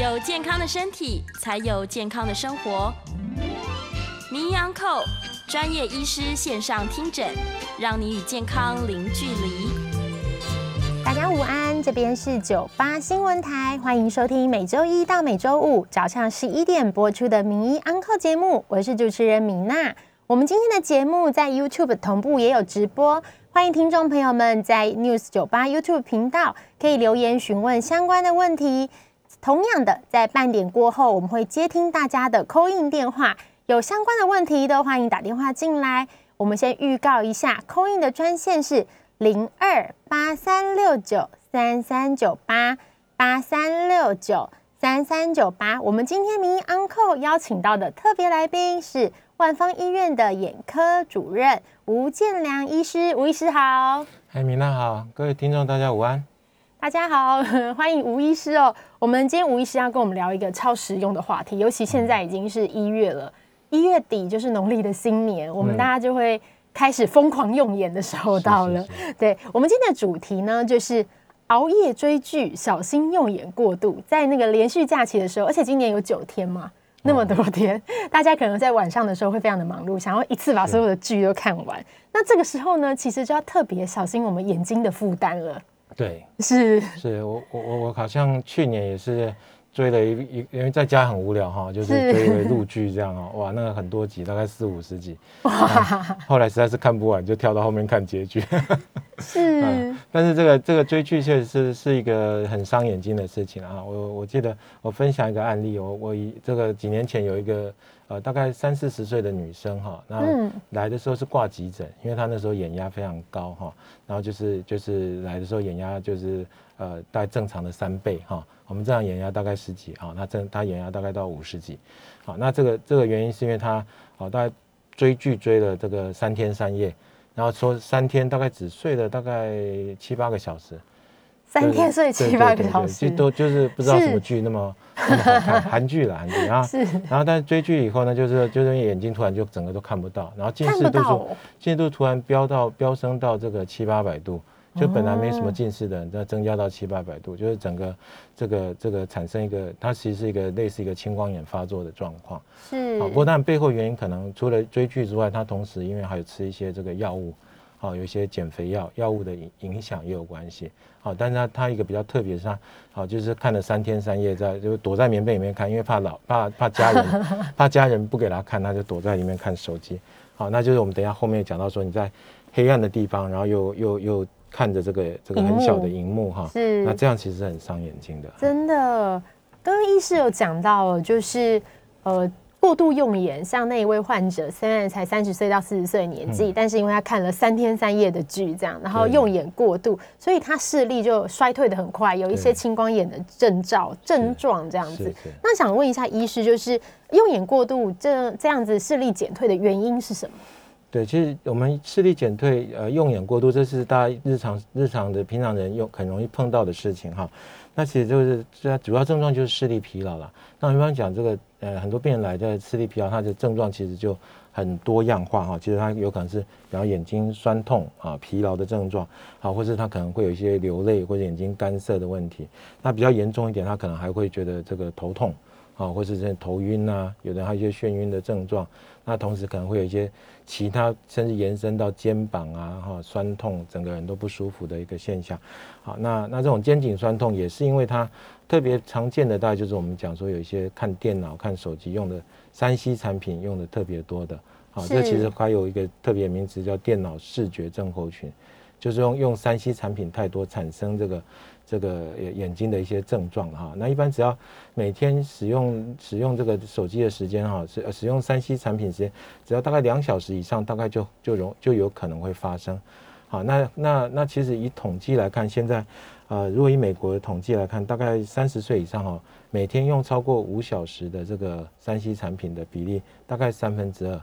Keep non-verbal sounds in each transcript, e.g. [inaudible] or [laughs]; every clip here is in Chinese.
有健康的身体，才有健康的生活。名医安扣专业医师线上听诊，让你与健康零距离。大家午安，这边是九八新闻台，欢迎收听每周一到每周五早上十一点播出的名医安扣节目，我是主持人米娜。我们今天的节目在 YouTube 同步也有直播，欢迎听众朋友们在 News 九八 YouTube 频道可以留言询问相关的问题。同样的，在半点过后，我们会接听大家的 call in 电话，有相关的问题都欢迎打电话进来。我们先预告一下，call in 的专线是零二八三六九三三九八八三六九三三九八。我们今天名医 uncle 邀请到的特别来宾是万方医院的眼科主任吴建良医师，吴医师好。嗨，米娜好，各位听众大家午安。大家好，[laughs] 欢迎吴医师哦。我们今天吴医师要跟我们聊一个超实用的话题，尤其现在已经是一月了，一月底就是农历的新年，我们大家就会开始疯狂用眼的时候到了。对我们今天的主题呢，就是熬夜追剧，小心用眼过度。在那个连续假期的时候，而且今年有九天嘛，那么多天，[laughs] 大家可能在晚上的时候会非常的忙碌，想要一次把所有的剧都看完。那这个时候呢，其实就要特别小心我们眼睛的负担了。对，是。是我我我我好像去年也是追了一一，因为在家很无聊哈，就是追一个剧这样哦，哇，那个很多集，大概四五十集，[laughs] 哇，后来实在是看不完，就跳到后面看结局。[laughs] 是，[laughs] 但是这个这个追剧确实是是一个很伤眼睛的事情啊。我我记得我分享一个案例，我我以这个几年前有一个。呃，大概三四十岁的女生哈，那来的时候是挂急诊，因为她那时候眼压非常高哈，然后就是就是来的时候眼压就是呃大概正常的三倍哈，我们正常眼压大概十几哈，那正他眼压大概到五十几，好，那这个这个原因是因为他好大概追剧追了这个三天三夜，然后说三天大概只睡了大概七八个小时。三天睡七八个小时，就都就是不知道什么剧那么那么好看，[laughs] 韩剧了韩剧，然后然后但是追剧以后呢，就是就是眼睛突然就整个都看不到，然后近视度数近视度突然飙到飙升到这个七八百度，就本来没什么近视的人，再增加到七八百度，就是整个这个这个产生一个，它其实是一个类似一个青光眼发作的状况。是，不过但背后原因可能除了追剧之外，它同时因为还有吃一些这个药物。好，有一些减肥药药物的影影响也有关系。好，但是它它一个比较特别是他，好就是看了三天三夜在就躲在棉被里面看，因为怕老怕怕家人 [laughs] 怕家人不给他看，他就躲在里面看手机。好，那就是我们等下后面讲到说你在黑暗的地方，然后又又又看着这个这个很小的荧幕哈，是那这样其实很伤眼睛的。真的，刚刚医师有讲到，就是呃。过度用眼，像那一位患者，虽然才三十岁到四十岁年纪，但是因为他看了三天三夜的剧，这样，然后用眼过度，所以他视力就衰退的很快，有一些青光眼的症兆症状这样子。那想问一下医师，就是用眼过度这这样子视力减退的原因是什么？对，其实我们视力减退，呃，用眼过度，这是大家日常日常的平常人用很容易碰到的事情哈。那其实就是它主要症状就是视力疲劳了。那我一般讲这个，呃，很多病人来的视力疲劳，他的症状其实就很多样化哈。其实他有可能是，比方眼睛酸痛啊、疲劳的症状，好，或是他可能会有一些流泪或者眼睛干涩的问题。那比较严重一点，他可能还会觉得这个头痛啊，或是这头晕啊，有的还有一些眩晕的症状。那同时可能会有一些其他，甚至延伸到肩膀啊，哈，酸痛，整个人都不舒服的一个现象。好，那那这种肩颈酸痛也是因为它特别常见的，大概就是我们讲说有一些看电脑、看手机用的三 C 产品用的特别多的。好，这其实还有一个特别名词叫电脑视觉症候群，就是用用三 C 产品太多产生这个。这个眼睛的一些症状哈，那一般只要每天使用使用这个手机的时间哈，使使用三 C 产品时间，只要大概两小时以上，大概就就容就有可能会发生。好，那那那其实以统计来看，现在呃，如果以美国的统计来看，大概三十岁以上哈，每天用超过五小时的这个三 C 产品的比例大概三分之二。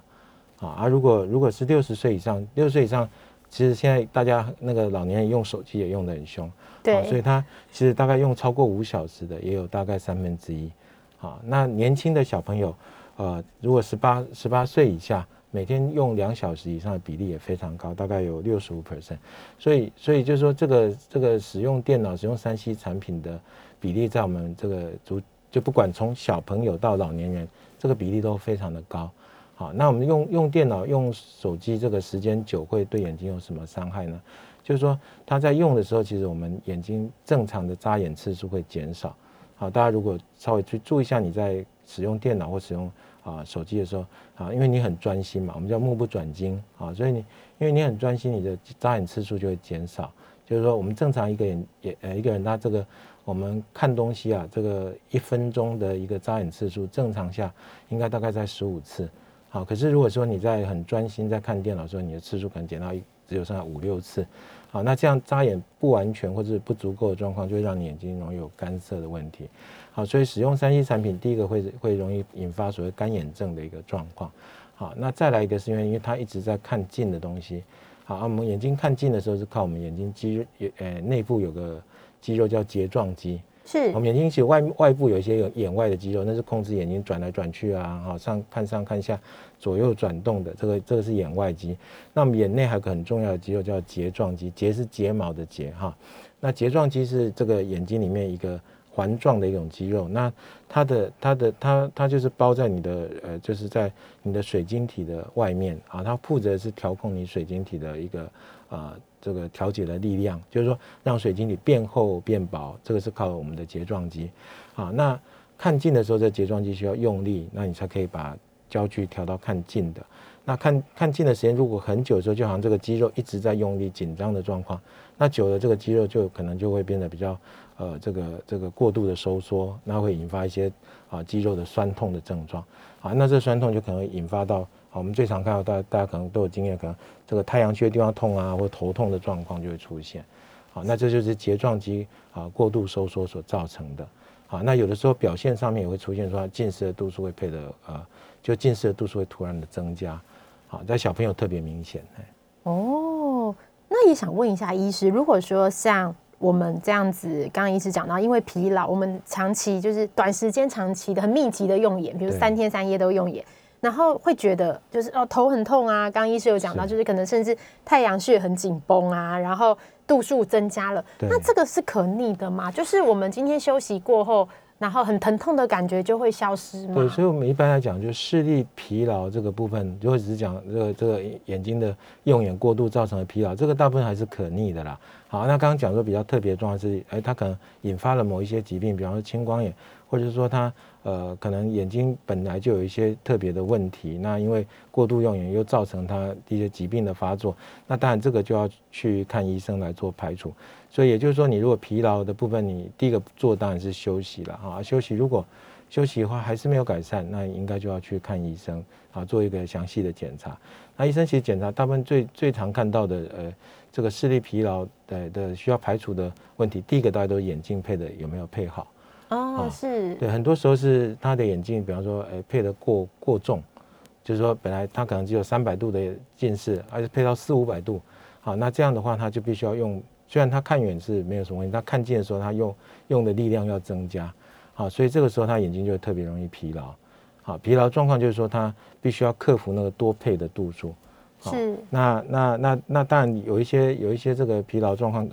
啊，而如果如果是六十岁以上，六十岁以上。其实现在大家那个老年人用手机也用得很凶，对，所以他其实大概用超过五小时的也有大概三分之一，好，那年轻的小朋友，呃，如果十八十八岁以下，每天用两小时以上的比例也非常高，大概有六十五 percent，所以所以就是说这个这个使用电脑使用三 C 产品的比例在我们这个族就不管从小朋友到老年人，这个比例都非常的高。好，那我们用用电脑、用手机这个时间久，会对眼睛有什么伤害呢？就是说，他在用的时候，其实我们眼睛正常的眨眼次数会减少。好，大家如果稍微去注意一下，你在使用电脑或使用啊手机的时候，啊，因为你很专心嘛，我们叫目不转睛啊，所以你因为你很专心，你的眨眼次数就会减少。就是说，我们正常一个人也呃一个人，他这个我们看东西啊，这个一分钟的一个眨眼次数，正常下应该大概在十五次。好，可是如果说你在很专心在看电脑的时候，你的次数可能减到只有剩下五六次。好，那这样眨眼不完全或者不足够的状况，就会让你眼睛容易有干涩的问题。好，所以使用三 C 产品，第一个会会容易引发所谓干眼症的一个状况。好，那再来一个是因为因为它一直在看近的东西。好，我们眼睛看近的时候是靠我们眼睛肌呃内部有个肌肉叫睫状肌。是我们眼睛其实外外部有一些有眼外的肌肉，那是控制眼睛转来转去啊，好上看上看下左右转动的，这个这个是眼外肌。那我们眼内还有个很重要的肌肉叫睫状肌，睫是睫毛的睫哈。那睫状肌是这个眼睛里面一个环状的一种肌肉，那它的它的它它就是包在你的呃就是在你的水晶体的外面啊，它负责是调控你水晶体的一个啊。这个调节的力量，就是说让水晶体变厚变薄，这个是靠我们的睫状肌。好，那看近的时候，这睫状肌需要用力，那你才可以把焦距调到看近的。那看看近的时间如果很久的时候，就好像这个肌肉一直在用力紧张的状况，那久了这个肌肉就可能就会变得比较呃这个这个过度的收缩，那会引发一些啊肌肉的酸痛的症状。啊，那这酸痛就可能引发到啊。我们最常看到，大大家可能都有经验，可能这个太阳穴地方痛啊，或头痛的状况就会出现。好，那这就是睫状肌啊过度收缩所造成的。好，那有的时候表现上面也会出现说近视的度数会配的呃，就近视的度数会突然的增加。好，在小朋友特别明显。哦，那也想问一下医师，如果说像我们这样子，刚刚医师讲到，因为疲劳，我们长期就是短时间、长期的很密集的用眼，比如三天三夜都用眼。然后会觉得就是哦头很痛啊，刚刚医师有讲到，就是可能甚至太阳穴很紧绷啊，然后度数增加了，那这个是可逆的吗？就是我们今天休息过后，然后很疼痛的感觉就会消失吗？对，所以我们一般来讲，就视力疲劳这个部分，如果只是讲这个这个眼睛的用眼过度造成的疲劳，这个大部分还是可逆的啦。好，那刚刚讲说比较特别的状况是，哎，它可能引发了某一些疾病，比方说青光眼，或者是说它。呃，可能眼睛本来就有一些特别的问题，那因为过度用眼又造成它一些疾病的发作，那当然这个就要去看医生来做排除。所以也就是说，你如果疲劳的部分，你第一个做当然是休息了啊，休息。如果休息的话还是没有改善，那应该就要去看医生啊，做一个详细的检查。那医生其实检查大部分最最常看到的呃，这个视力疲劳的的需要排除的问题，第一个大家都眼镜配的有没有配好。哦，是对，很多时候是他的眼镜，比方说，哎，配的过过重，就是说本来他可能只有三百度的近视，而且配到四五百度，好，那这样的话他就必须要用，虽然他看远是没有什么问题，他看近的时候他用用的力量要增加，好，所以这个时候他眼睛就特别容易疲劳，好，疲劳状况就是说他必须要克服那个多配的度数，是，那那那那当然有一些有一些这个疲劳状况。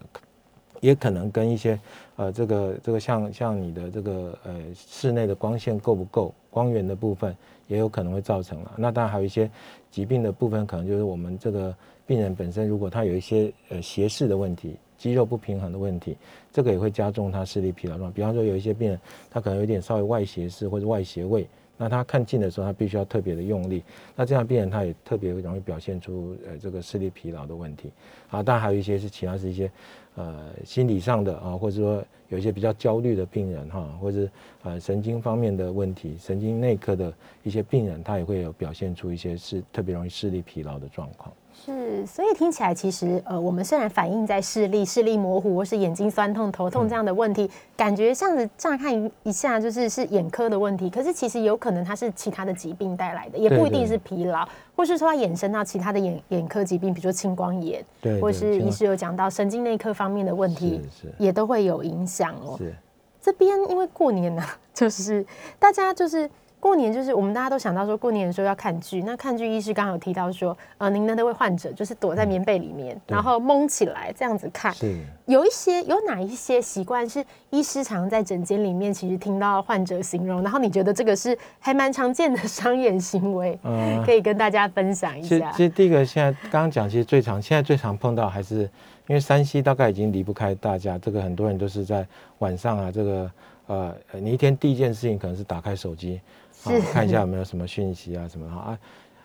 也可能跟一些，呃，这个这个像像你的这个呃室内的光线够不够，光源的部分也有可能会造成了。那当然还有一些疾病的部分，可能就是我们这个病人本身如果他有一些呃斜视的问题，肌肉不平衡的问题，这个也会加重他视力疲劳状。比方说有一些病人他可能有点稍微外斜视或者外斜位。那他看近的时候，他必须要特别的用力。那这样病人他也特别容易表现出呃这个视力疲劳的问题。啊，当然还有一些是其他是一些呃心理上的啊，或者说有一些比较焦虑的病人哈，或者呃神经方面的问题，神经内科的一些病人，他也会有表现出一些是特别容易视力疲劳的状况。是，所以听起来其实，呃，我们虽然反映在视力、视力模糊或是眼睛酸痛、头痛这样的问题，感觉像是乍看一一下就是是眼科的问题，可是其实有可能它是其他的疾病带来的，也不一定是疲劳，或是说它衍生到其他的眼眼科疾病，比如说青光眼，对，或是医师有讲到神经内科方面的问题，也都会有影响哦。是，这边因为过年呢，[laughs] 就是大家就是。过年就是我们大家都想到说过年的时候要看剧，那看剧医师刚好有提到说，呃，您的那位患者就是躲在棉被里面，然后蒙起来这样子看。是。有一些有哪一些习惯是医师常在诊间里面其实听到患者形容，然后你觉得这个是还蛮常见的商业行为，嗯可以跟大家分享一下。其实第一个现在刚刚讲，其实最常现在最常碰到还是因为山西大概已经离不开大家，这个很多人都是在晚上啊，这个呃，呃你一天第一件事情可能是打开手机，看一下有没有什么讯息啊什么啊，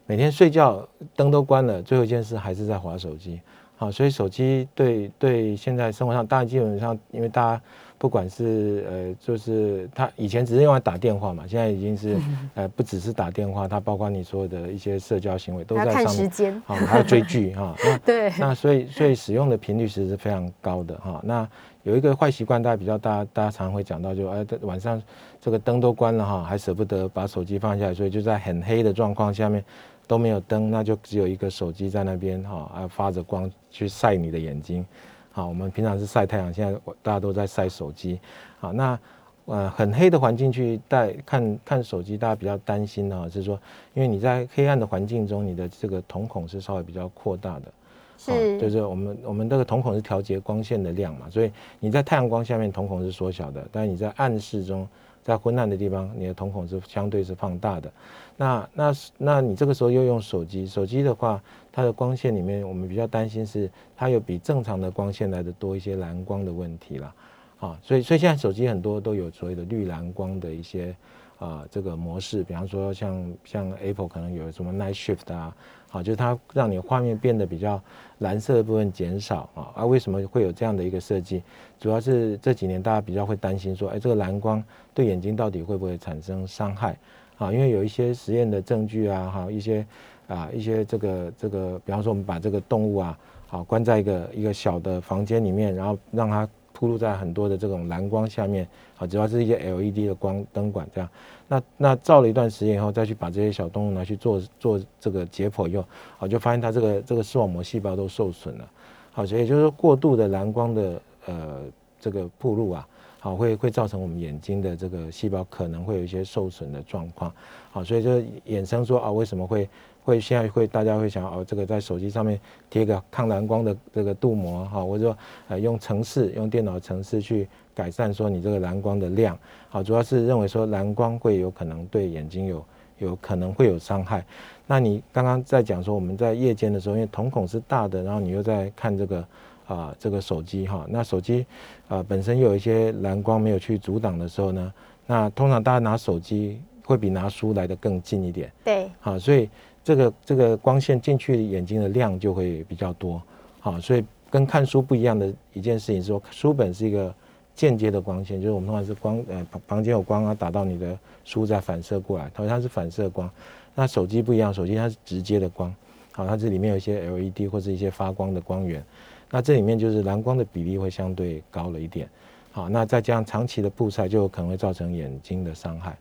每天睡觉灯都关了，最后一件事还是在划手机。好，所以手机对对现在生活上，当然基本上因为大家不管是呃，就是他以前只是用来打电话嘛，现在已经是 [laughs] 呃不只是打电话，它包括你所有的一些社交行为都在上面。时间，好，还要追剧哈。[laughs] 那对，那所以所以使用的频率其实是非常高的哈。那有一个坏习惯，大家比较大，大家常常会讲到就，哎，晚上这个灯都关了哈，还舍不得把手机放下来，所以就在很黑的状况下面都没有灯，那就只有一个手机在那边哈，啊发着光去晒你的眼睛。好，我们平常是晒太阳，现在大家都在晒手机。好，那呃很黑的环境去带看看手机，大家比较担心的哈，是说，因为你在黑暗的环境中，你的这个瞳孔是稍微比较扩大的。是、哦就是我们我们这个瞳孔是调节光线的量嘛，所以你在太阳光下面瞳孔是缩小的，但是你在暗室中，在昏暗的地方，你的瞳孔是相对是放大的。那那那你这个时候又用手机，手机的话，它的光线里面，我们比较担心是它有比正常的光线来的多一些蓝光的问题啦。啊，所以所以现在手机很多都有所谓的绿蓝光的一些啊这个模式，比方说像像 Apple 可能有什么 Night Shift 啊，好，就是它让你画面变得比较蓝色的部分减少啊。啊，为什么会有这样的一个设计？主要是这几年大家比较会担心说，哎，这个蓝光对眼睛到底会不会产生伤害？啊，因为有一些实验的证据啊，哈，一些啊一些这个这个，比方说我们把这个动物啊，好关在一个一个小的房间里面，然后让它铺露在很多的这种蓝光下面，好，主要是一些 LED 的光灯管这样。那那照了一段时间以后，再去把这些小动物拿去做做这个解剖以后，好，就发现它这个这个视网膜细胞都受损了。好，所以就是说过度的蓝光的呃这个铺路啊，好会会造成我们眼睛的这个细胞可能会有一些受损的状况。好，所以就衍生说啊，为什么会会现在会大家会想哦，这个在手机上面贴个抗蓝光的这个镀膜哈，或者说呃用程式用电脑程式去改善说你这个蓝光的量。好，主要是认为说蓝光会有可能对眼睛有有可能会有伤害。那你刚刚在讲说我们在夜间的时候，因为瞳孔是大的，然后你又在看这个啊、这个手机哈，那手机啊本身有一些蓝光没有去阻挡的时候呢，那通常大家拿手机会比拿书来的更近一点。对，好，所以这个这个光线进去眼睛的量就会比较多。好，所以跟看书不一样的一件事情是说，书本是一个间接的光线，就是我们通常是光呃房房间有光啊打到你的书再反射过来，它它是反射光。那手机不一样，手机它是直接的光，好，它这里面有一些 LED 或者一些发光的光源，那这里面就是蓝光的比例会相对高了一点。好，那再加上长期的曝晒，就可能会造成眼睛的伤害。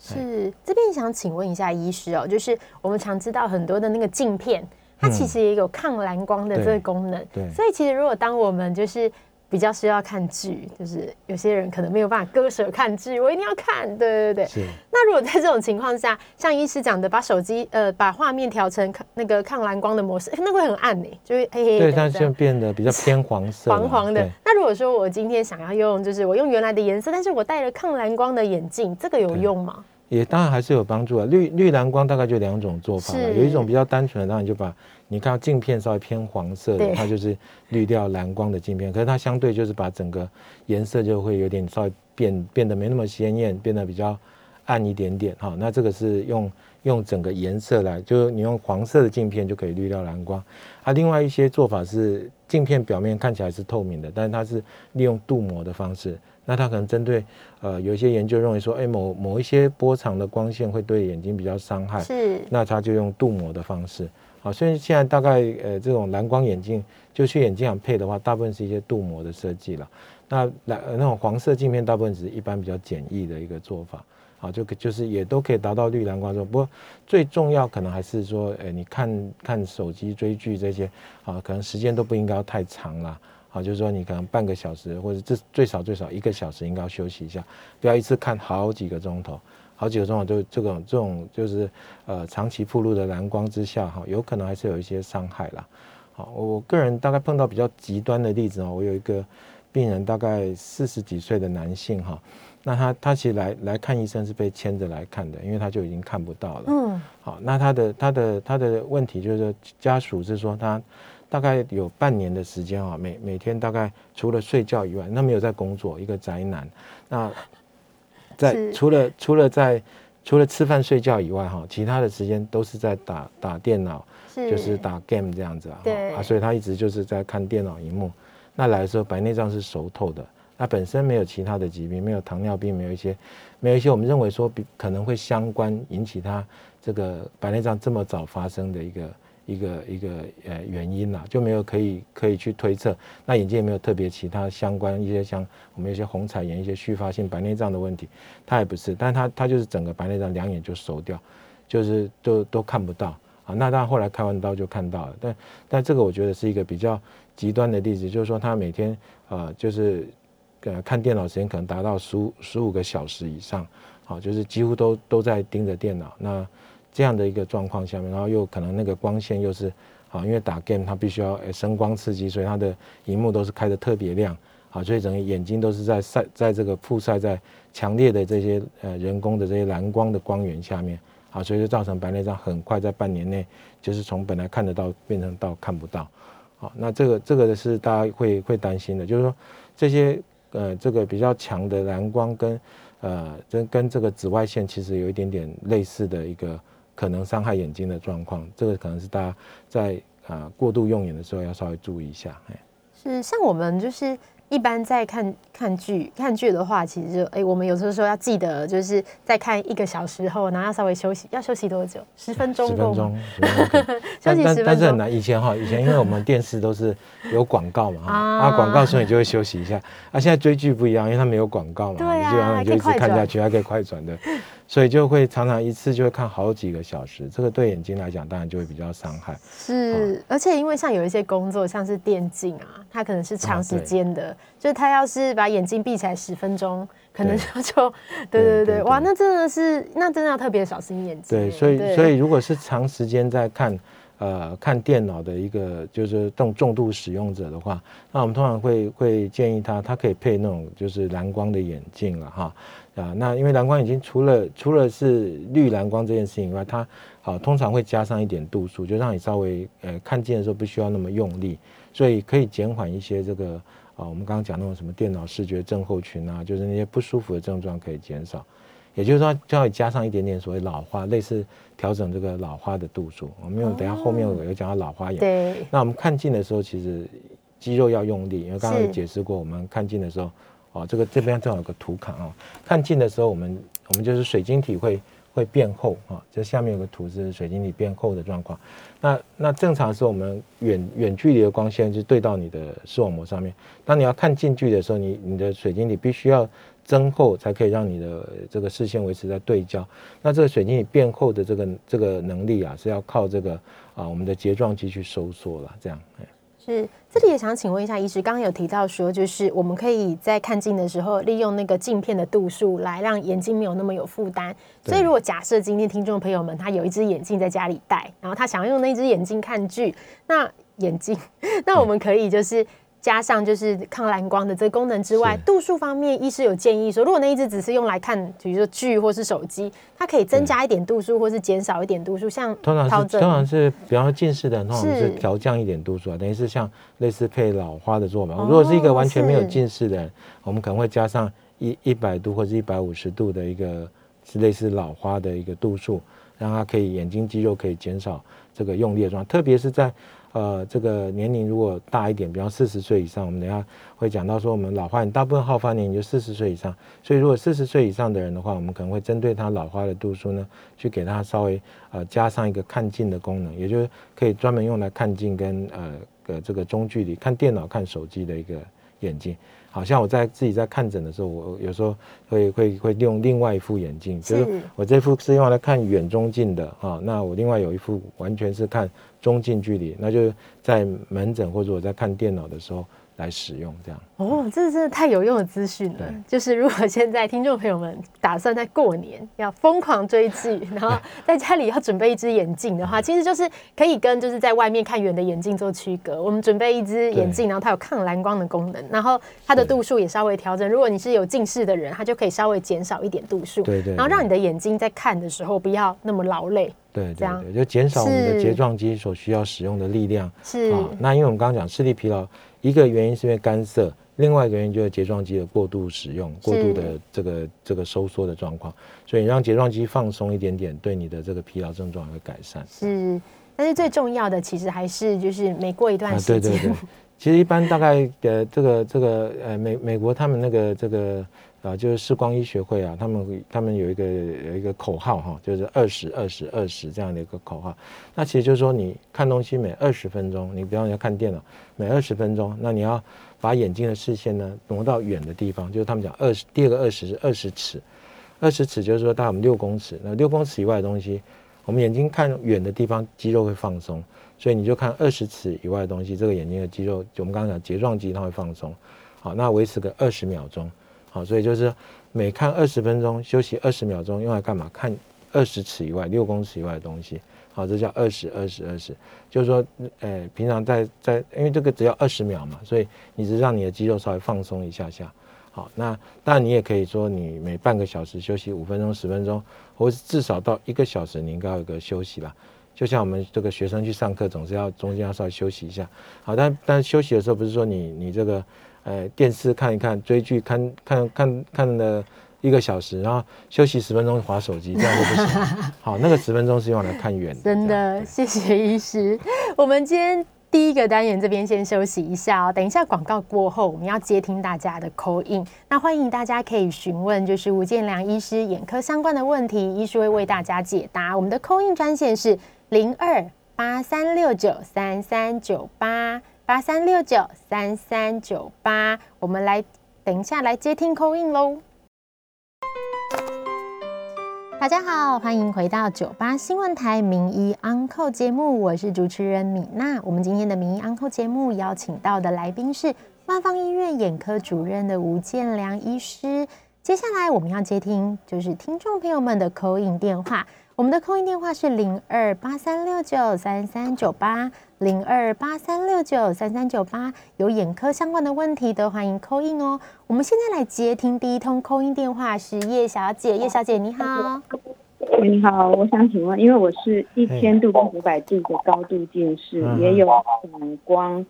是这边想请问一下医师哦，就是我们常知道很多的那个镜片，它嗯其实也有抗蓝光的这个功能，对所以其实如果当我们就是比较需要看剧，就是有些人可能没有办法割舍看剧，我一定要看，对对对。是。那如果在这种情况下，像医师讲的，把手机呃把画面调成那个抗蓝光的模式，那会很暗呢，就会黑黑的对，它就变得比较偏黄色啦，黄黄的。那如果说我今天想要用，就是我用原来的颜色，但是我戴了抗蓝光的眼镜，这个有用吗？也当然还是有帮助啊。绿绿蓝光大概就两种做法了，有一种比较单纯的，当然就把你看到镜片稍微偏黄色的，它就是滤掉蓝光的镜片，可是它相对就是把整个颜色就会有点稍微变变得没那么鲜艳，变得比较暗一点点哈。那这个是用用整个颜色来，就是你用黄色的镜片就可以滤掉蓝光。啊，另外一些做法是镜片表面看起来是透明的，但是它是利用镀膜的方式。那它可能针对呃有一些研究认为说，哎某某一些波长的光线会对眼睛比较伤害，是那它就用镀膜的方式。好，所以现在大概呃这种蓝光眼镜，就去眼镜行配的话，大部分是一些镀膜的设计了。那蓝呃那种黄色镜片，大部分只是一般比较简易的一个做法。好，就可就是也都可以达到绿蓝光做。不过最重要可能还是说，呃，你看看手机追剧这些，啊，可能时间都不应该太长啦。好，就是说你可能半个小时或者至最少最少一个小时应该要休息一下，不要一次看好几个钟头。好几个钟头都这种这种就是呃长期暴露的蓝光之下哈，有可能还是有一些伤害啦。好，我个人大概碰到比较极端的例子哦，我有一个病人大概四十几岁的男性哈，那他他其实来来看医生是被牵着来看的，因为他就已经看不到了。嗯，好，那他的他的他的问题就是家属是说他大概有半年的时间啊，每每天大概除了睡觉以外，那没有在工作，一个宅男。那在除了除了在除了吃饭睡觉以外哈，其他的时间都是在打打电脑，就是打 game 这样子啊。对啊，所以他一直就是在看电脑荧幕。那来的时候白内障是熟透的，那本身没有其他的疾病，没有糖尿病，没有一些没有一些我们认为说比可能会相关引起他这个白内障这么早发生的一个。一个一个呃原因啦，就没有可以可以去推测。那眼睛也没有特别其他相关一些像我们一些红彩炎、一些续发性白内障的问题，它也不是。但是它它就是整个白内障两眼就熟掉，就是都都看不到啊。那他后来开完刀就看到了，但但这个我觉得是一个比较极端的例子，就是说他每天呃就是呃看电脑时间可能达到十五十五个小时以上，好，就是几乎都都在盯着电脑那。这样的一个状况下面，然后又可能那个光线又是啊，因为打 game 它必须要声光刺激，所以它的荧幕都是开的特别亮啊，所以整个眼睛都是在晒，在这个曝晒在强烈的这些呃人工的这些蓝光的光源下面啊，所以就造成白内障很快在半年内就是从本来看得到变成到看不到，好，那这个这个是大家会会担心的，就是说这些呃这个比较强的蓝光跟呃跟跟这个紫外线其实有一点点类似的一个。可能伤害眼睛的状况，这个可能是大家在啊过度用眼的时候要稍微注意一下。哎，是像我们就是。一般在看看剧看剧的话，其实就哎，我们有时候说要记得，就是在看一个小时后，然后要稍微休息，要休息多久？十分钟。十分钟。[laughs] 休息十分钟。但是很难。以前哈，以前因为我们电视都是有广告嘛，[laughs] 啊，广告所以就会休息一下。啊，现在追剧不一样，因为它没有广告嘛，对啊，你就一直看下去，还可以快转的，所以就会常常一次就会看好几个小时。这个对眼睛来讲，当然就会比较伤害。是，而且因为像有一些工作，像是电竞啊，它可能是长时间的。就是他要是把眼睛闭起来十分钟，可能就就对对对，哇，那真的是那真的要特别小心眼睛。对，所以所以如果是长时间在看呃看电脑的一个就是重重度使用者的话，那我们通常会会建议他，他可以配那种就是蓝光的眼镜了哈啊。那因为蓝光已经除了除了是绿蓝光这件事情以外，它好通常会加上一点度数，就让你稍微呃看近的时候不需要那么用力，所以可以减缓一些这个。啊，我们刚刚讲那种什么电脑视觉症候群啊，就是那些不舒服的症状可以减少，也就是说，就要加上一点点所谓老花，类似调整这个老花的度数。我们有等下后面有讲到老花眼。对。那我们看近的时候，其实肌肉要用力，因为刚刚有解释过，我们看近的时候，哦，这个这边正好有个图卡啊，看近的时候，我们我们就是水晶体会。会变厚啊，这下面有个图是水晶体变厚的状况。那那正常是我们远远距离的光线就对到你的视网膜上面。当你要看近距的时候，你你的水晶体必须要增厚，才可以让你的这个视线维持在对焦。那这个水晶体变厚的这个这个能力啊，是要靠这个啊我们的睫状肌去收缩了，这样。是，这里也想请问一下医师，刚刚有提到说，就是我们可以在看镜的时候，利用那个镜片的度数来让眼睛没有那么有负担。所以，如果假设今天听众朋友们他有一只眼镜在家里戴，然后他想要用那只眼镜看剧，那眼镜，[laughs] 那我们可以就是。加上就是抗蓝光的这个功能之外，度数方面，医师有建议说，如果那一只只是用来看，比如说剧或是手机，它可以增加一点度数，或是减少一点度数。像通常是通常是，比方说近视的，通常是调降一点度数啊，等于是像类似配老花的做法。如果是一个完全没有近视的人，我们可能会加上一一百度或者一百五十度的一个是类似老花的一个度数，让他可以眼睛肌肉可以减少这个用力的状况，特别是在。呃，这个年龄如果大一点，比方四十岁以上，我们等下会讲到说，我们老花眼大部分好发年龄就四十岁以上，所以如果四十岁以上的人的话，我们可能会针对他老花的度数呢，去给他稍微呃加上一个看近的功能，也就是可以专门用来看近跟呃呃这个中距离看电脑、看手机的一个眼镜。好像我在自己在看诊的时候，我有时候会会会用另外一副眼镜，就是我这副是用来看远中近的啊，那我另外有一副完全是看中近距离，那就在门诊或者我在看电脑的时候，来使用，这样。哦，这真的太有用的资讯了。对就是如果现在听众朋友们打算在过年要疯狂追剧，[laughs] 然后在家里要准备一只眼镜的话，其实就是可以跟就是在外面看远的眼镜做区隔。我们准备一只眼镜，然后它有抗蓝光的功能，然后它的度数也稍微调整。如果你是有近视的人，它就可以稍微减少一点度数，对对然后让你的眼睛在看的时候不要那么劳累。对这样对对，就减少我们的睫状肌所需要使用的力量。是，啊，那因为我们刚刚讲视力疲劳，一个原因是因为干涩，另外一个原因就是睫状肌的过度使用、过度的这个这个收缩的状况，所以你让睫状肌放松一点点，对你的这个疲劳症状也会改善。是，但是最重要的其实还是就是每过一段时间，对对对，其实一般大概呃这个这个呃美美国他们那个这个啊就是视光医学会啊，他们他们有一个有一个口号哈，就是二十二十二十这样的一个口号。那其实就是说你看东西每二十分钟，你比方你要看电脑，每二十分钟，那你要把眼睛的视线呢挪到远的地方，就是他们讲二十第二个二十是二十尺，二十尺就是说大概我们六公尺，那六公尺以外的东西，我们眼睛看远的地方肌肉会放松。所以你就看二十尺以外的东西，这个眼睛的肌肉，就我们刚刚讲睫状肌它会放松，好，那维持个二十秒钟，好，所以就是每看二十分钟休息二十秒钟，用来干嘛？看二十尺以外、六公尺以外的东西，好，这叫二十二十二十，就是说，呃，平常在在，因为这个只要二十秒嘛，所以你是让你的肌肉稍微放松一下下，好，那当然你也可以说你每半个小时休息五分钟、十分钟，或是至少到一个小时，你应该要有个休息啦。就像我们这个学生去上课，总是要中间要稍微休息一下。好，但但休息的时候不是说你你这个呃电视看一看，追剧看看看看了一个小时，然后休息十分钟划手机，这样就不行。[laughs] 好，那个十分钟是用来看远的。真的，谢谢医师。我们今天第一个单元这边先休息一下哦，等一下广告过后，我们要接听大家的 call in。那欢迎大家可以询问就是吴建良医师眼科相关的问题，医师会为大家解答。我们的 call in 专线是零二八三六九三三九八八三六九三三九八。我们来等一下来接听 call in 喽。大家好，欢迎回到九八新闻台名医 Uncle 节目，我是主持人米娜。我们今天的名医 Uncle 节目邀请到的来宾是万方医院眼科主任的吴建良医师。接下来我们要接听就是听众朋友们的口音电话，我们的口音电话是零二八三六九三三九八零二八三六九三三九八，有眼科相关的问题都欢迎扣印哦。我们现在来接听第一通扣印电话是叶小姐，叶小姐你好。你好，我想请问，因为我是一千度跟五百度的高度近视，嗯。也有散光，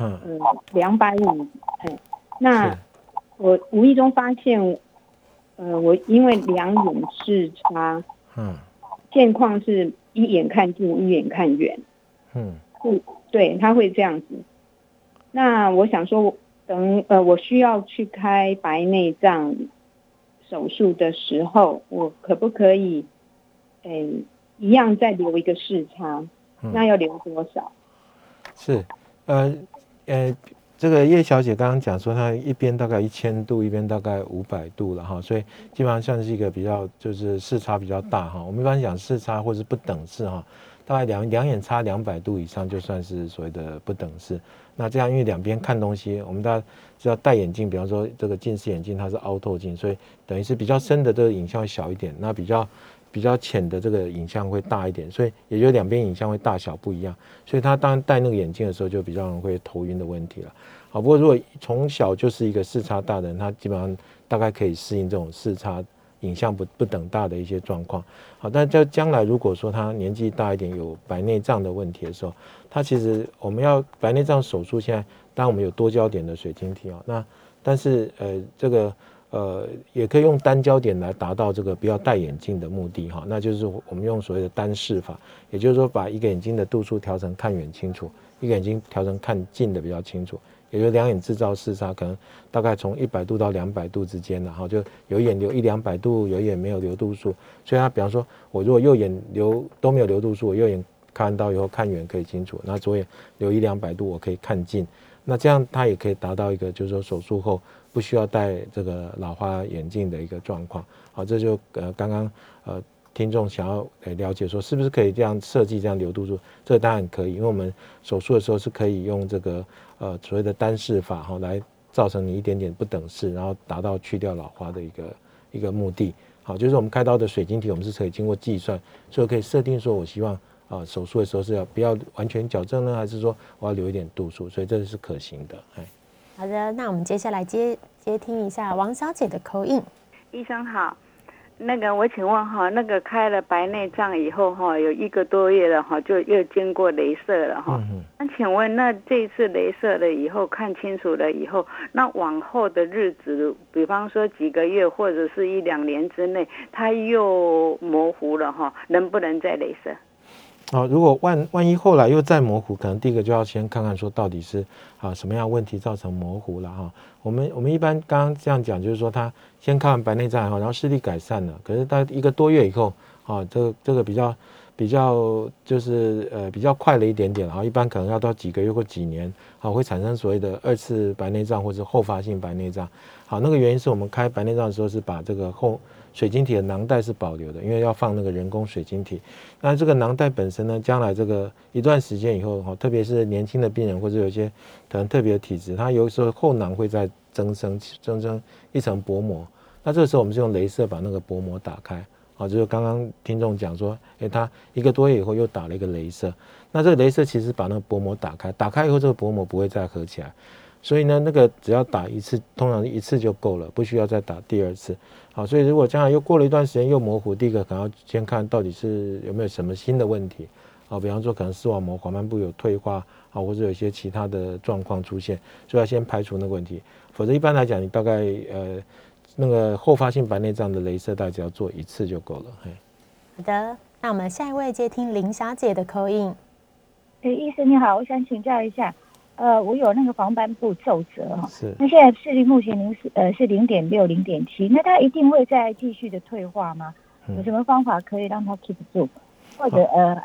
嗯，嗯，两百五，哎，那我无意中发现，呃，我因为两眼视差，嗯。现况是一眼看近，一眼看远，嗯是，对，他会这样子。那我想说，等呃，我需要去开白内障手术的时候，我可不可以，诶、一样再留一个视差？嗯那要留多少？是，呃呃，这个叶小姐刚刚讲说，她一边大概一千度，一边大概五百度了哈，所以基本上算是一个比较就是视差比较大哈。我们一般讲视差或是不等式哈，大概两两眼差两百度以上就算是所谓的不等式。那这样因为两边看东西，我们大家知道戴眼镜，比方说这个近视眼镜它是凹透镜，所以等于是比较深的这个影像小一点，那比较比较浅的这个影像会大一点，所以也就两边影像会大小不一样。所以他当戴那个眼镜的时候，就比较容易会头晕的问题了。好，不过如果从小就是一个视差大的人，他基本上大概可以适应这种视差影像不不等大的一些状况。好，但在将来如果说他年纪大一点，有白内障的问题的时候，他其实我们要白内障手术，现在当然我们有多焦点的水晶体哦，那但是呃这个。呃，也可以用单焦点来达到这个不要戴眼镜的目的哈，那就是我们用所谓的单视法，也就是说把一个眼睛的度数调成看远清楚，一个眼睛调成看近的比较清楚，也就是两眼制造视差可能大概从一百度到两百度之间的哈，就有一眼留一两百度，有一眼没有留度数，所以它比方说我如果右眼留都没有留度数，我右眼看到以后看远可以清楚，那左眼留一两百度我可以看近，那这样它也可以达到一个就是说手术后。不需要戴这个老花眼镜的一个状况，好，这就呃刚刚呃听众想要来了解说，是不是可以这样设计这样流度数？这个当然可以，因为我们手术的时候是可以用这个呃所谓的单视法哈来造成你一点点不等式，然后达到去掉老花的一个一个目的。好，就是我们开刀的水晶体，我们是可以经过计算，所以可以设定说我希望啊手术的时候是要不要完全矫正呢，还是说我要留一点度数？所以这是可行的。哎，好的，那我们接下来接接听一下王小姐的口音。医生好。那个，我请问哈，那个开了白内障以后哈，有一个多月了哈，就又经过镭射了哈。那请问，那这次镭射了以后看清楚了以后，那往后的日子，比方说几个月或者是一两年之内，它又模糊了哈，能不能再镭射？哦，如果万万一后来又再模糊，可能第一个就要先看看说到底是啊什么样问题造成模糊了哈。我们我们一般刚刚这样讲，就是说他先看完白内障哈，然后视力改善了，可是他一个多月以后啊，这个这个比较比较就是呃比较快了一点点，然后一般可能要到几个月或几年啊，会产生所谓的二次白内障或者后发性白内障。好，那个原因是我们开白内障的时候是把这个后。水晶体的囊袋是保留的，因为要放那个人工水晶体。那这个囊袋本身呢，将来这个一段时间以后哈，特别是年轻的病人或者有些可能特别的体质，它有时候后囊会再增生增生一层薄膜。那这个时候我们是用镭射把那个薄膜打开。啊，就是刚刚听众讲说，诶，他一个多月以后又打了一个镭射。那这个镭射其实把那个薄膜打开，打开以后这个薄膜不会再合起来。所以呢，那个只要打一次，通常一次就够了，不需要再打第二次。好，所以如果将来又过了一段时间又模糊，第一个可能要先看到底是有没有什么新的问题。啊，比方说可能视网膜黄斑部有退化，啊，或者有一些其他的状况出现，所以要先排除那个问题。否则一般来讲，你大概呃那个后发性白内障的镭射，大概只要做一次就够了。嘿，好的，那我们下一位接听林小姐的口音。哎，医生你好，我想请教一下。呃，我有那个防斑部皱褶哈，是。那现在视力目前零是呃是零点六零点七，那它一定会再继续的退化吗？有什么方法可以让它 keep 住？或者呃，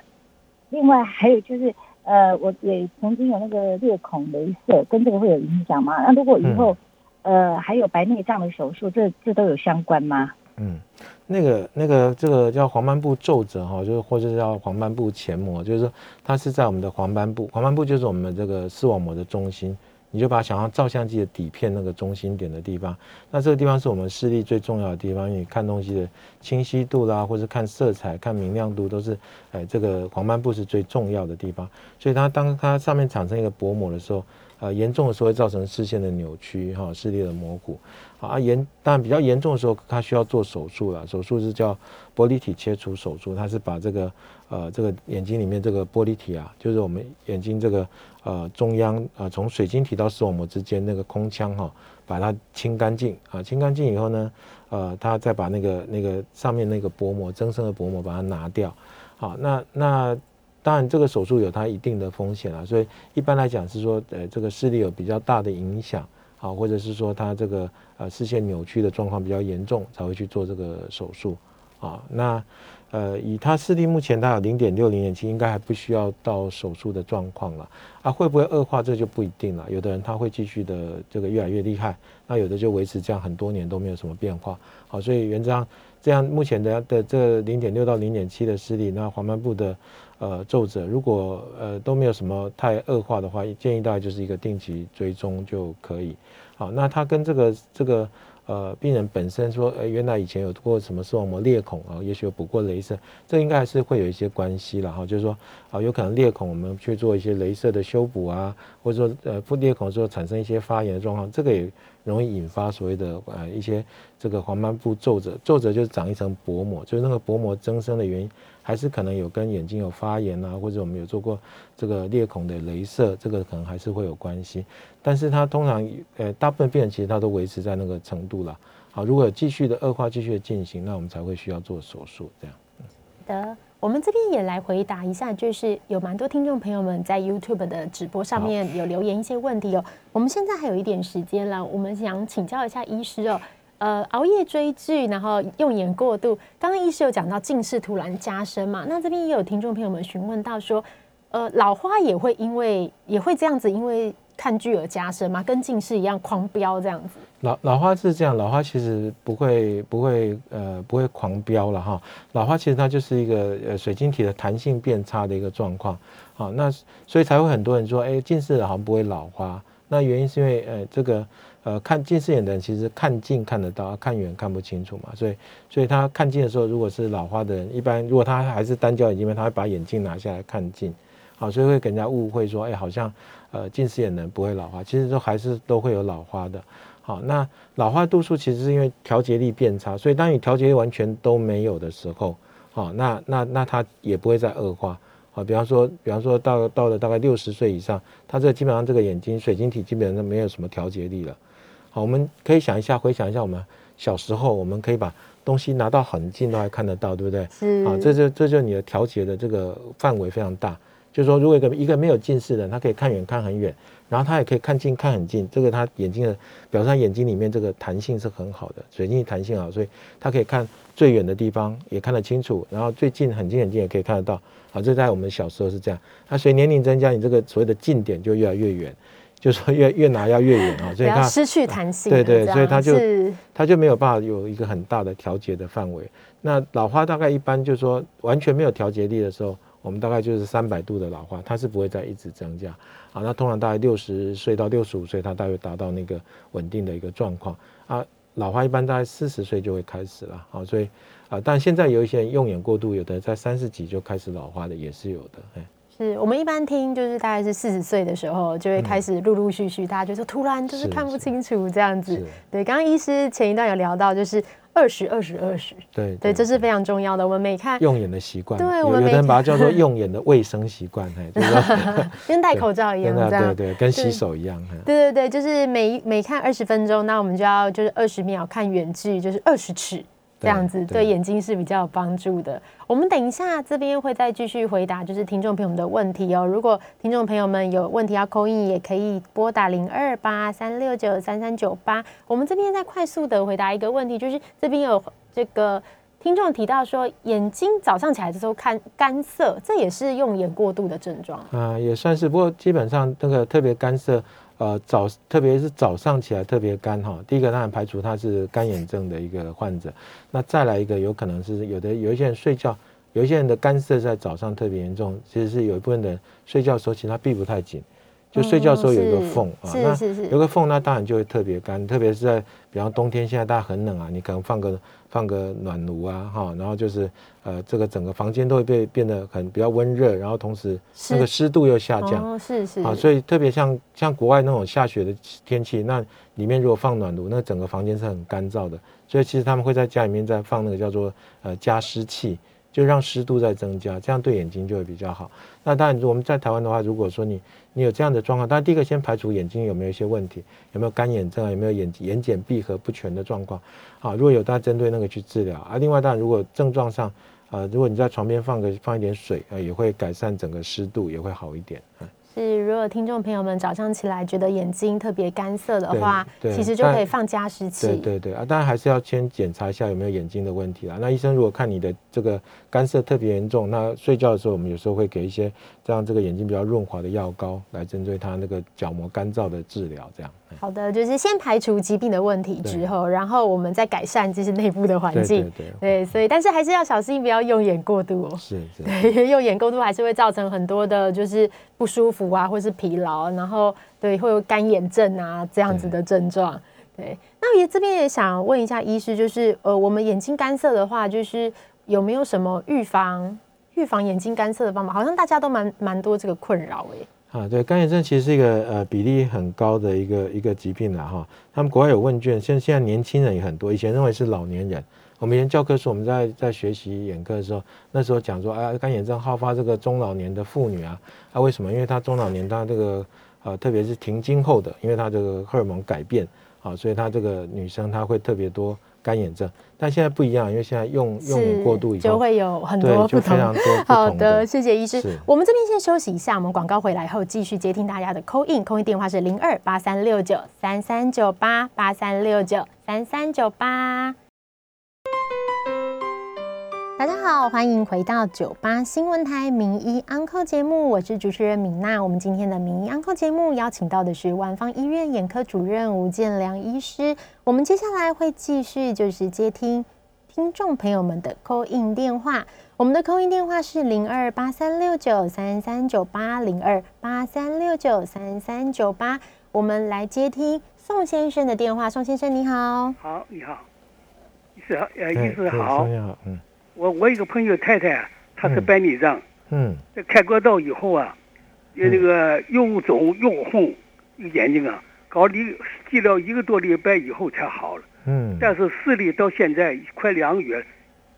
另外还有就是呃，我也曾经有那个裂孔镭射，跟这个会有影响吗？那如果以后呃还有白内障的手术，这这都有相关吗？嗯。那个那个这个叫黄斑部皱褶哈，就是或者叫黄斑部前膜，就是说它是在我们的黄斑部，黄斑部就是我们这个视网膜的中心，你就把想象照相机的底片那个中心点的地方，那这个地方是我们视力最重要的地方，因为你看东西的清晰度啦，或者看色彩、看明亮度都是，哎，这个黄斑部是最重要的地方，所以它当它上面产生一个薄膜的时候。呃，严重的时候会造成视线的扭曲，哈，视力的模糊。啊，严，但比较严重的时候，它需要做手术了。手术是叫玻璃体切除手术，它是把这个呃这个眼睛里面这个玻璃体啊，就是我们眼睛这个呃中央啊，从水晶体到视网膜之间那个空腔哈，把它清干净啊，清干净以后呢，呃，它再把那个那个上面那个薄膜增生的薄膜把它拿掉。好，那那。当然，这个手术有它一定的风险啊，所以一般来讲是说，呃，这个视力有比较大的影响，好，或者是说它这个呃视线扭曲的状况比较严重，才会去做这个手术，啊，那呃以他视力目前他有零点六零点七，应该还不需要到手术的状况了，啊，会不会恶化这就不一定了，有的人他会继续的这个越来越厉害，那有的就维持这样很多年都没有什么变化，好，所以原则上这样目前的的这零点六到零点七的视力，那黄斑部的。呃，皱褶如果呃都没有什么太恶化的话，建议大概就是一个定期追踪就可以。好，那它跟这个这个呃病人本身说，呃原来以前有过什么视网膜裂孔啊，也许有补过镭射，这应该还是会有一些关系了哈。就是说啊，有可能裂孔我们去做一些镭射的修补啊，或者说呃不裂孔之后产生一些发炎的状况，这个也容易引发所谓的呃一些这个黄斑部皱褶。皱褶就是长一层薄膜，就是那个薄膜增生的原因。还是可能有跟眼睛有发炎啊，或者我们有做过这个裂孔的镭射，这个可能还是会有关系。但是它通常呃大部分病人其实它都维持在那个程度了。好，如果继续的恶化继续的进行，那我们才会需要做手术这样。的，我们这边也来回答一下，就是有蛮多听众朋友们在 YouTube 的直播上面有留言一些问题哦。我们现在还有一点时间了，我们想请教一下医师哦。呃，熬夜追剧，然后用眼过度。刚刚医师有讲到近视突然加深嘛？那这边也有听众朋友们询问到说，呃，老花也会因为也会这样子，因为看剧而加深吗？跟近视一样狂飙这样子？老老花是这样，老花其实不会不会呃不会狂飙了哈。老花其实它就是一个呃水晶体的弹性变差的一个状况。好，那所以才会很多人说，哎，近视好像不会老花。那原因是因为呃这个呃看近视眼的人其实看近看得到，看远看不清楚嘛。所以所以他看近的时候，如果是老花的人，一般如果他还是单焦眼镜他会把眼镜拿下来看近。好，所以会给人家误会说，哎，好像呃近视眼的人不会老花，其实都还是都会有老花的。好，那老花度数其实是因为调节力变差，所以当你调节力完全都没有的时候，好，那那那他也不会再恶化。好，比方说，比方说到到了大概六十岁以上，他这基本上这个眼睛水晶体基本上没有什么调节力了。好，我们可以想一下，回想一下我们小时候，我们可以把东西拿到很近都还看得到，对不对？是。啊，这就这就你的调节的这个范围非常大。就是说，如果一个一个没有近视的人，他可以看远看很远，然后他也可以看近看很近。这个他眼睛的表示他眼睛里面这个弹性是很好的，水晶弹性好，所以他可以看最远的地方也看得清楚，然后最近很近很近也可以看得到。好，这在我们小时候是这样。那随年龄增加，你这个所谓的近点就越来越远，就是说越越拿要越远啊，所以它失去弹性。对对，所以它就它就没有办法有一个很大的调节的范围。那老花大概一般就是说完全没有调节力的时候。我们大概就是三百度的老花，它是不会再一直增加啊。那通常大概六十岁到六十五岁，它大约达到那个稳定的一个状况啊。老花一般大概四十岁就会开始了啊，所以啊，但现在有一些人用眼过度，有的在三十几就开始老花的也是有的。哎，是我们一般听就是大概是四十岁的时候就会开始陆陆续续，大家就说突然就是看不清楚这样子。对，刚刚医师前一段有聊到就是。二十二十二十，对对，这是非常重要的。我们每看用眼的习惯，对，我们有的人把它叫做用眼的卫生习惯，哎，[laughs] 跟戴口罩一样，这样对对，跟洗手一样，对对对，就是每每看二十分钟，那我们就要就是二十秒看远距，就是二十尺。这样子对眼睛是比较有帮助的。我们等一下这边会再继续回答，就是听众朋友们的问题哦。如果听众朋友们有问题要扣印，也可以拨打零二八三六九三三九八。我们这边再快速的回答一个问题，就是这边有这个听众提到说，眼睛早上起来的时候看干涩，这也是用眼过度的症状啊，也算是。不过基本上那个特别干涩。呃，早特别是早上起来特别干哈。第一个当然排除他是干眼症的一个患者，那再来一个有可能是有的有一些人睡觉，有一些人的干涩在早上特别严重，其实是有一部分人睡觉的时候其实他闭不太紧，就睡觉时候有一个缝啊，那有个缝那当然就会特别干，特别是在比方冬天现在大家很冷啊，你可能放个。放个暖炉啊，哈，然后就是呃，这个整个房间都会被变得很比较温热，然后同时那个湿度又下降，哦，是是啊，所以特别像像国外那种下雪的天气，那里面如果放暖炉，那整个房间是很干燥的，所以其实他们会在家里面再放那个叫做呃加湿器。就让湿度在增加，这样对眼睛就会比较好。那当然，我们在台湾的话，如果说你你有这样的状况，当然第一个先排除眼睛有没有一些问题，有没有干眼症啊，有没有眼眼睑闭合不全的状况。好，如果有，大家针对那个去治疗啊。另外，当然如果症状上，呃，如果你在床边放个放一点水啊，也会改善整个湿度，也会好一点。嗯。是，如果听众朋友们早上起来觉得眼睛特别干涩的话，其实就可以放加湿器。对对对啊，当然还是要先检查一下有没有眼睛的问题啦。那医生如果看你的这个干涩特别严重，那睡觉的时候我们有时候会给一些让这个眼睛比较润滑的药膏，来针对他那个角膜干燥的治疗。这样。好的，就是先排除疾病的问题之后，然后我们再改善就是内部的环境。对对对，所以但是还是要小心，不要用眼过度哦。是是。[laughs] 对，用眼过度还是会造成很多的，就是不舒服啊，或是疲劳，然后对会有干眼症啊这样子的症状。对，那也这边也想问一下医师，就是呃，我们眼睛干涩的话，就是有没有什么预防预防眼睛干涩的方法？好像大家都蛮蛮多这个困扰哎。啊，对，干眼症其实是一个呃比例很高的一个一个疾病了哈。他们国外有问卷，现现在年轻人也很多，以前认为是老年人。我们以前教科书我们在在学习眼科的时候，那时候讲说，啊，干眼症好发这个中老年的妇女啊，啊，为什么？因为她中老年她这个呃，特别是停经后的，因为她这个荷尔蒙改变啊，所以她这个女生她会特别多。干眼症，但现在不一样，因为现在用用过度以后，就会有很多不同。好的，谢谢医师。我们这边先休息一下，我们广告回来后继续接听大家的 call in，call in 电话是零二八三六九三三九八八三六九三三九八。大家好，欢迎回到九八新闻台名医安扣节目，我是主持人米娜。我们今天的名医安扣节目邀请到的是万方医院眼科主任吴建良医师。我们接下来会继续就是接听听众朋友们的 call in 电话，我们的 call in 电话是零二八三六九三三九八零二八三六九三三九八。我们来接听宋先生的电话，宋先生你好。好，你好，医师好，呃，医师好，你好，嗯。我我一个朋友太太，她是白内障，嗯，在开过刀以后啊，有那个又肿又红，眼睛啊，搞了治疗一个多礼拜以后才好了，嗯，但是视力到现在快两个月，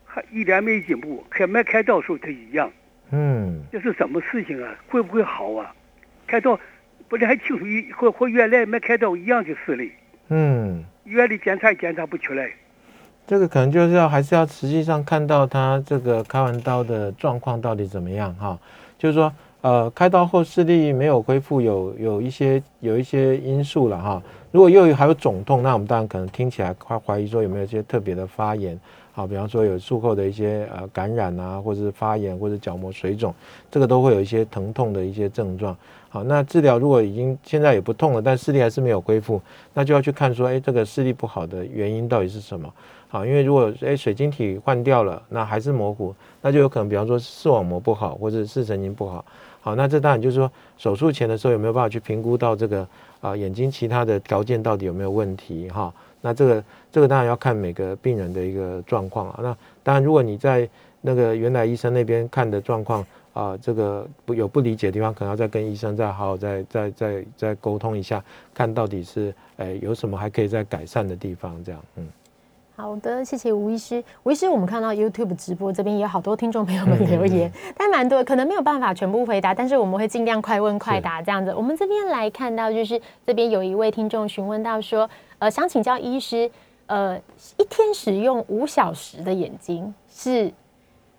还一点没进步，开没开刀时候它一样，嗯，这是什么事情啊？会不会好啊？开刀不是还清楚一和和原来没开刀一样的视力，嗯，医院里检查也检查不出来。这个可能就是要还是要实际上看到他这个开完刀的状况到底怎么样哈，就是说呃开刀后视力没有恢复，有有一些有一些因素了哈。如果又还有肿痛，那我们当然可能听起来会怀疑说有没有一些特别的发炎，好，比方说有术后的一些呃感染啊，或者是发炎或者角膜水肿，这个都会有一些疼痛的一些症状。好，那治疗如果已经现在也不痛了，但视力还是没有恢复，那就要去看说，哎，这个视力不好的原因到底是什么？好，因为如果诶水晶体换掉了，那还是模糊，那就有可能，比方说视网膜不好，或者视神经不好。好，那这当然就是说手术前的时候有没有办法去评估到这个啊眼睛其他的条件到底有没有问题哈？那这个这个当然要看每个病人的一个状况啊。那当然如果你在那个原来医生那边看的状况啊，这个不有不理解的地方，可能要再跟医生再好好再再再再沟通一下，看到底是诶有什么还可以再改善的地方，这样嗯。好的，谢谢吴医师。吴医师，我们看到 YouTube 直播这边也有好多听众朋友们 [laughs] 留言，但蛮多，可能没有办法全部回答，但是我们会尽量快问快答这样子。我们这边来看到，就是这边有一位听众询问到说，呃，想请教医师，呃，一天使用五小时的眼睛是？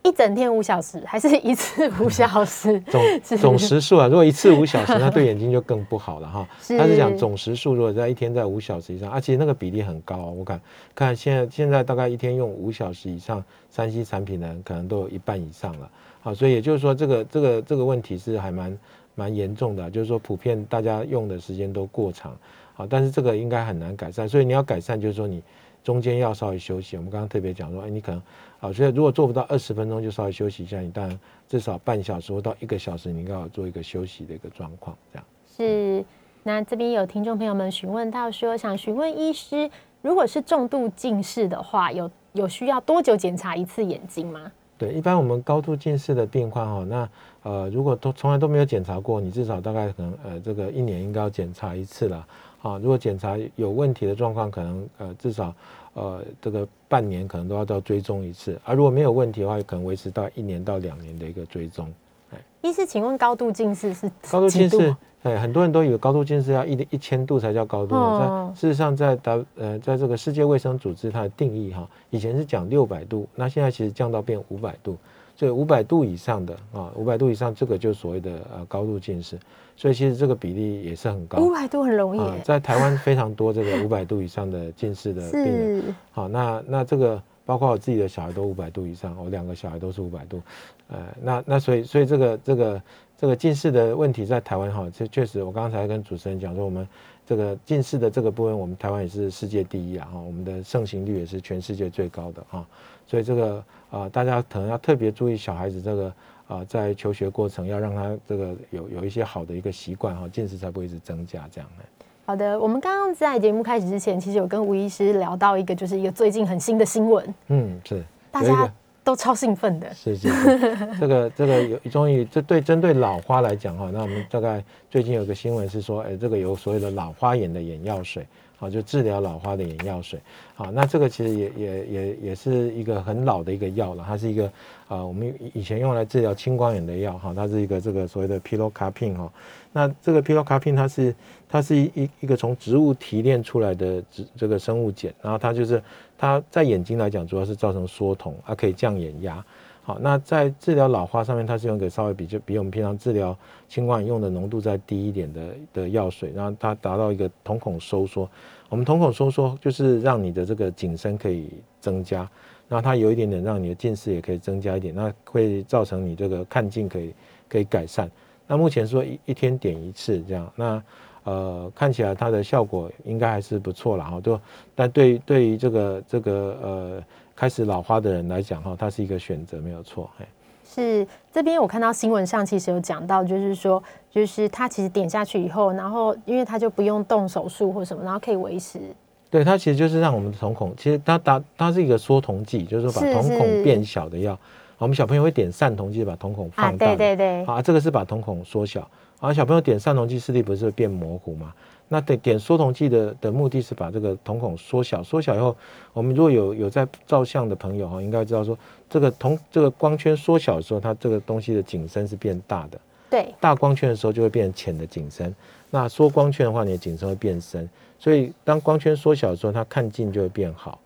一整天五小时，还是 [laughs] 一次五小时？[laughs] 总总时数啊，如果一次五小时，[laughs] 那对眼睛就更不好了哈。他是讲总时数，如果在一天在五小时以上，啊，其实那个比例很高。我看看现在现在大概一天用五小时以上三 C 产品的人，可能都有一半以上了。好，所以也就是说，这个这个这个问题是还蛮蛮严重的，就是说普遍大家用的时间都过长。好，但是这个应该很难改善，所以你要改善，就是说你中间要稍微休息。我们刚刚特别讲说，哎，你可能。好，所以如果做不到二十分钟，就稍微休息一下。你当然至少半小时或到一个小时，你应该要做一个休息的一个状况。这样是。那这边有听众朋友们询问到说，想询问医师，如果是重度近视的话，有有需要多久检查一次眼睛吗？对，一般我们高度近视的病患哈，那呃，如果都从来都没有检查过，你至少大概可能呃，这个一年应该要检查一次了。啊，如果检查有问题的状况，可能呃至少。呃，这个半年可能都要到追踪一次，而如果没有问题的话，可能维持到一年到两年的一个追踪。哎，医师，请问高度近视是高度近视？哎，很多人都以为高度近视要一一千度才叫高度，在事实上，在 W 呃，在这个世界卫生组织它的定义哈，以前是讲六百度，那现在其实降到变五百度。所以五百度以上的啊，五百度以上这个就所谓的呃高度近视，所以其实这个比例也是很高。五百度很容易，在台湾非常多这个五百度以上的近视的病人。好，那那这个包括我自己的小孩都五百度以上，我两个小孩都是五百度。呃，那那所以所以这个这个这个近视的问题在台湾哈，这确实我刚才跟主持人讲说，我们这个近视的这个部分，我们台湾也是世界第一啊哈，我们的盛行率也是全世界最高的哈，所以这个。啊，大家可能要特别注意小孩子这个啊，在求学过程要让他这个有有一些好的一个习惯哈，近视才不会一直增加这样的。好的，我们刚刚在节目开始之前，其实有跟吴医师聊到一个，就是一个最近很新的新闻。嗯，是，大家都超兴奋的。是是，[laughs] 这个这个有终于这对针对老花来讲哈，那我们大概最近有个新闻是说，哎，这个有所谓的老花眼的眼药水。好，就治疗老花的眼药水。好，那这个其实也也也也是一个很老的一个药了，它是一个啊，我们以以前用来治疗青光眼的药哈，它是一个这个所谓的皮洛卡汀哈。那这个皮洛卡汀它是它是一一一个从植物提炼出来的植这个生物碱，然后它就是它在眼睛来讲主要是造成缩瞳，它可以降眼压。好，那在治疗老花上面，它是用一个稍微比就比我们平常治疗青光眼用的浓度再低一点的的药水，然后它达到一个瞳孔收缩。我们瞳孔收缩就是让你的这个景深可以增加，然后它有一点点让你的近视也可以增加一点，那会造成你这个看近可以可以改善。那目前说一一天点一次这样，那呃看起来它的效果应该还是不错了哈。就但对对于这个这个呃开始老花的人来讲哈，它是一个选择没有错。是这边我看到新闻上其实有讲到，就是说就是它其实点下去以后，然后因为它就不用动手术或什么，然后可以维持。对它其实就是让我们的瞳孔，其实它打它是一个缩瞳剂，就是说把瞳孔变小的药。我们小朋友会点散瞳剂，把瞳孔放大。对对对。啊，这个是把瞳孔缩小。啊，小朋友点散瞳剂视力不是会变模糊吗？那点点缩瞳剂的的目的是把这个瞳孔缩小，缩小以后，我们如果有有在照相的朋友哈，应该知道说这个瞳这个光圈缩小的时候，它这个东西的景深是变大的。对。大光圈的时候就会变浅的景深，那缩光圈的话，你的景深会变深。所以当光圈缩小的时候，它看近就会变好，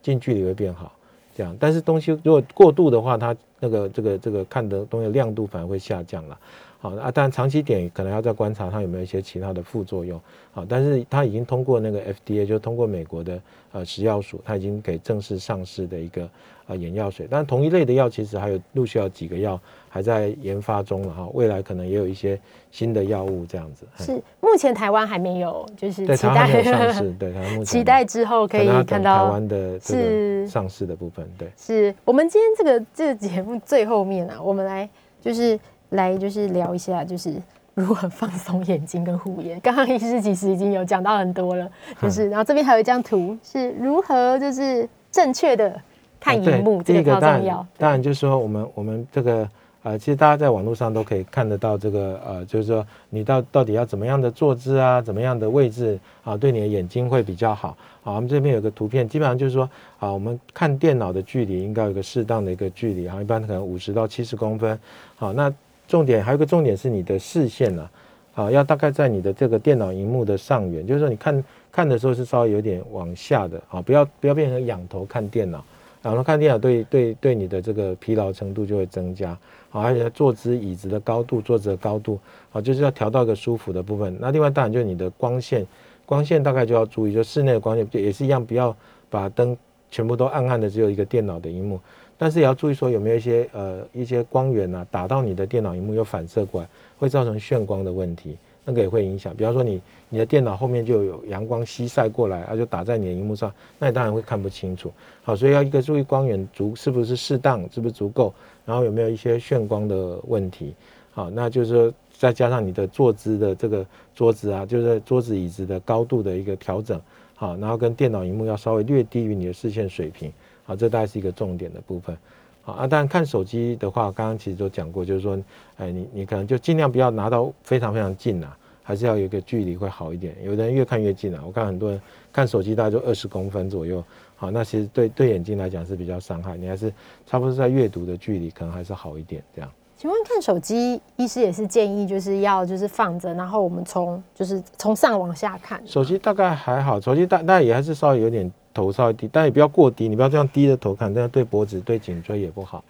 近距离会变好，这样。但是东西如果过度的话，它那个这个这个看的东西亮度反而会下降了。好啊，但长期点可能要再观察它有没有一些其他的副作用。好，但是它已经通过那个 FDA，就通过美国的呃食药署，它已经给正式上市的一个呃眼药水。但同一类的药其实还有陆续有几个药还在研发中了哈，未来可能也有一些新的药物这样子。是，目前台湾还没有，就是期待上市。[laughs] 对，台湾目前期待之后可以看到台湾的是上市的部分。对，是我们今天这个这个节目最后面啊，我们来就是。来就是聊一下，就是如何放松眼睛跟护眼。刚刚医师其实已经有讲到很多了，就是然后这边还有一张图，是如何就是正确的看荧幕，这个超重要。当然就是说我们我们这个呃，其实大家在网络上都可以看得到这个呃，就是说你到到底要怎么样的坐姿啊，怎么样的位置啊，对你的眼睛会比较好。好，我们这边有个图片，基本上就是说啊，我们看电脑的距离应该有一个适当的一个距离哈，一般可能五十到七十公分。好，那重点还有一个重点是你的视线呢，啊，要大概在你的这个电脑荧幕的上缘，就是说你看看的时候是稍微有点往下的啊，不要不要变成仰头看电脑，仰头看电脑对对对你的这个疲劳程度就会增加，好，而且坐姿椅子的高度，坐姿的高度，啊，就是要调到一个舒服的部分。那另外当然就是你的光线，光线大概就要注意，就室内的光线也是一样，不要把灯全部都暗暗的，只有一个电脑的荧幕。但是也要注意说有没有一些呃一些光源呐打到你的电脑荧幕又反射过来，会造成眩光的问题，那个也会影响。比方说你你的电脑后面就有阳光西晒过来，它就打在你的荧幕上，那你当然会看不清楚。好，所以要一个注意光源足是不是适当，是不是足够，然后有没有一些眩光的问题。好，那就是说再加上你的坐姿的这个桌子啊，就是桌子椅子的高度的一个调整。好，然后跟电脑荧幕要稍微略低于你的视线水平。好，这大概是一个重点的部分。好啊，当然看手机的话，刚刚其实都讲过，就是说，哎，你你可能就尽量不要拿到非常非常近呐，还是要有一个距离会好一点。有的人越看越近啊，我看很多人看手机大概就二十公分左右。好，那其实对对眼睛来讲是比较伤害，你还是差不多在阅读的距离可能还是好一点这样。请问看手机，医师也是建议就是要就是放着，然后我们从就是从上往下看。手机大概还好，手机大但也还是稍微有点。头稍微低，但也不要过低，你不要这样低着头看，这样对脖子、对颈椎也不好。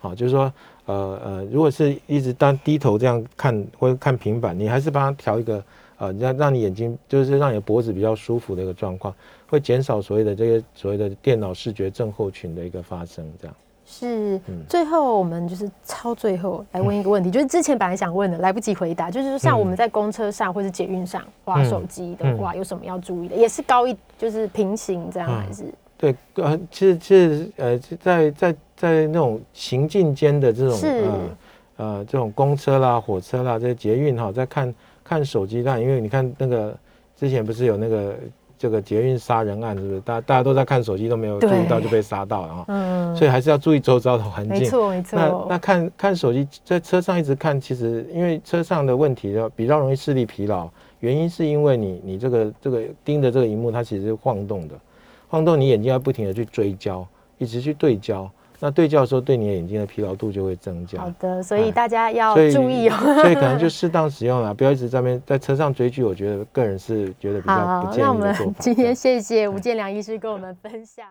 好，就是说，呃呃，如果是一直当低头这样看或者看平板，你还是帮他调一个，呃，让让你眼睛就是让你脖子比较舒服的一个状况，会减少所谓的这些所谓的电脑视觉症候群的一个发生，这样。是，最后我们就是超最后来问一个问题，就是之前本来想问的，来不及回答，就是说像我们在公车上或者捷运上滑手机的话，有什么要注意的？也是高一，就是平行这样还是？对，呃，其实其实呃，在在在那种行进间的这种呃呃这种公车啦、火车啦这些捷运哈，在看看手机，上因为你看那个之前不是有那个。这个捷运杀人案是不是？大大家都在看手机，都没有注意到就被杀到了哈。嗯，所以还是要注意周遭的环境。没错没错。那那看看手机，在车上一直看，其实因为车上的问题比较容易视力疲劳，原因是因为你你这个这个盯着这个荧幕，它其实是晃动的，晃动你眼睛要不停的去追焦，一直去对焦。那对焦的时候，对你的眼睛的疲劳度就会增加。好的，所以大家要注意哦。[laughs] 所以可能就适当使用啦，不要一直在边在车上追剧。我觉得个人是觉得比较不建议的那我们今天谢谢吴建良医师跟我们分享。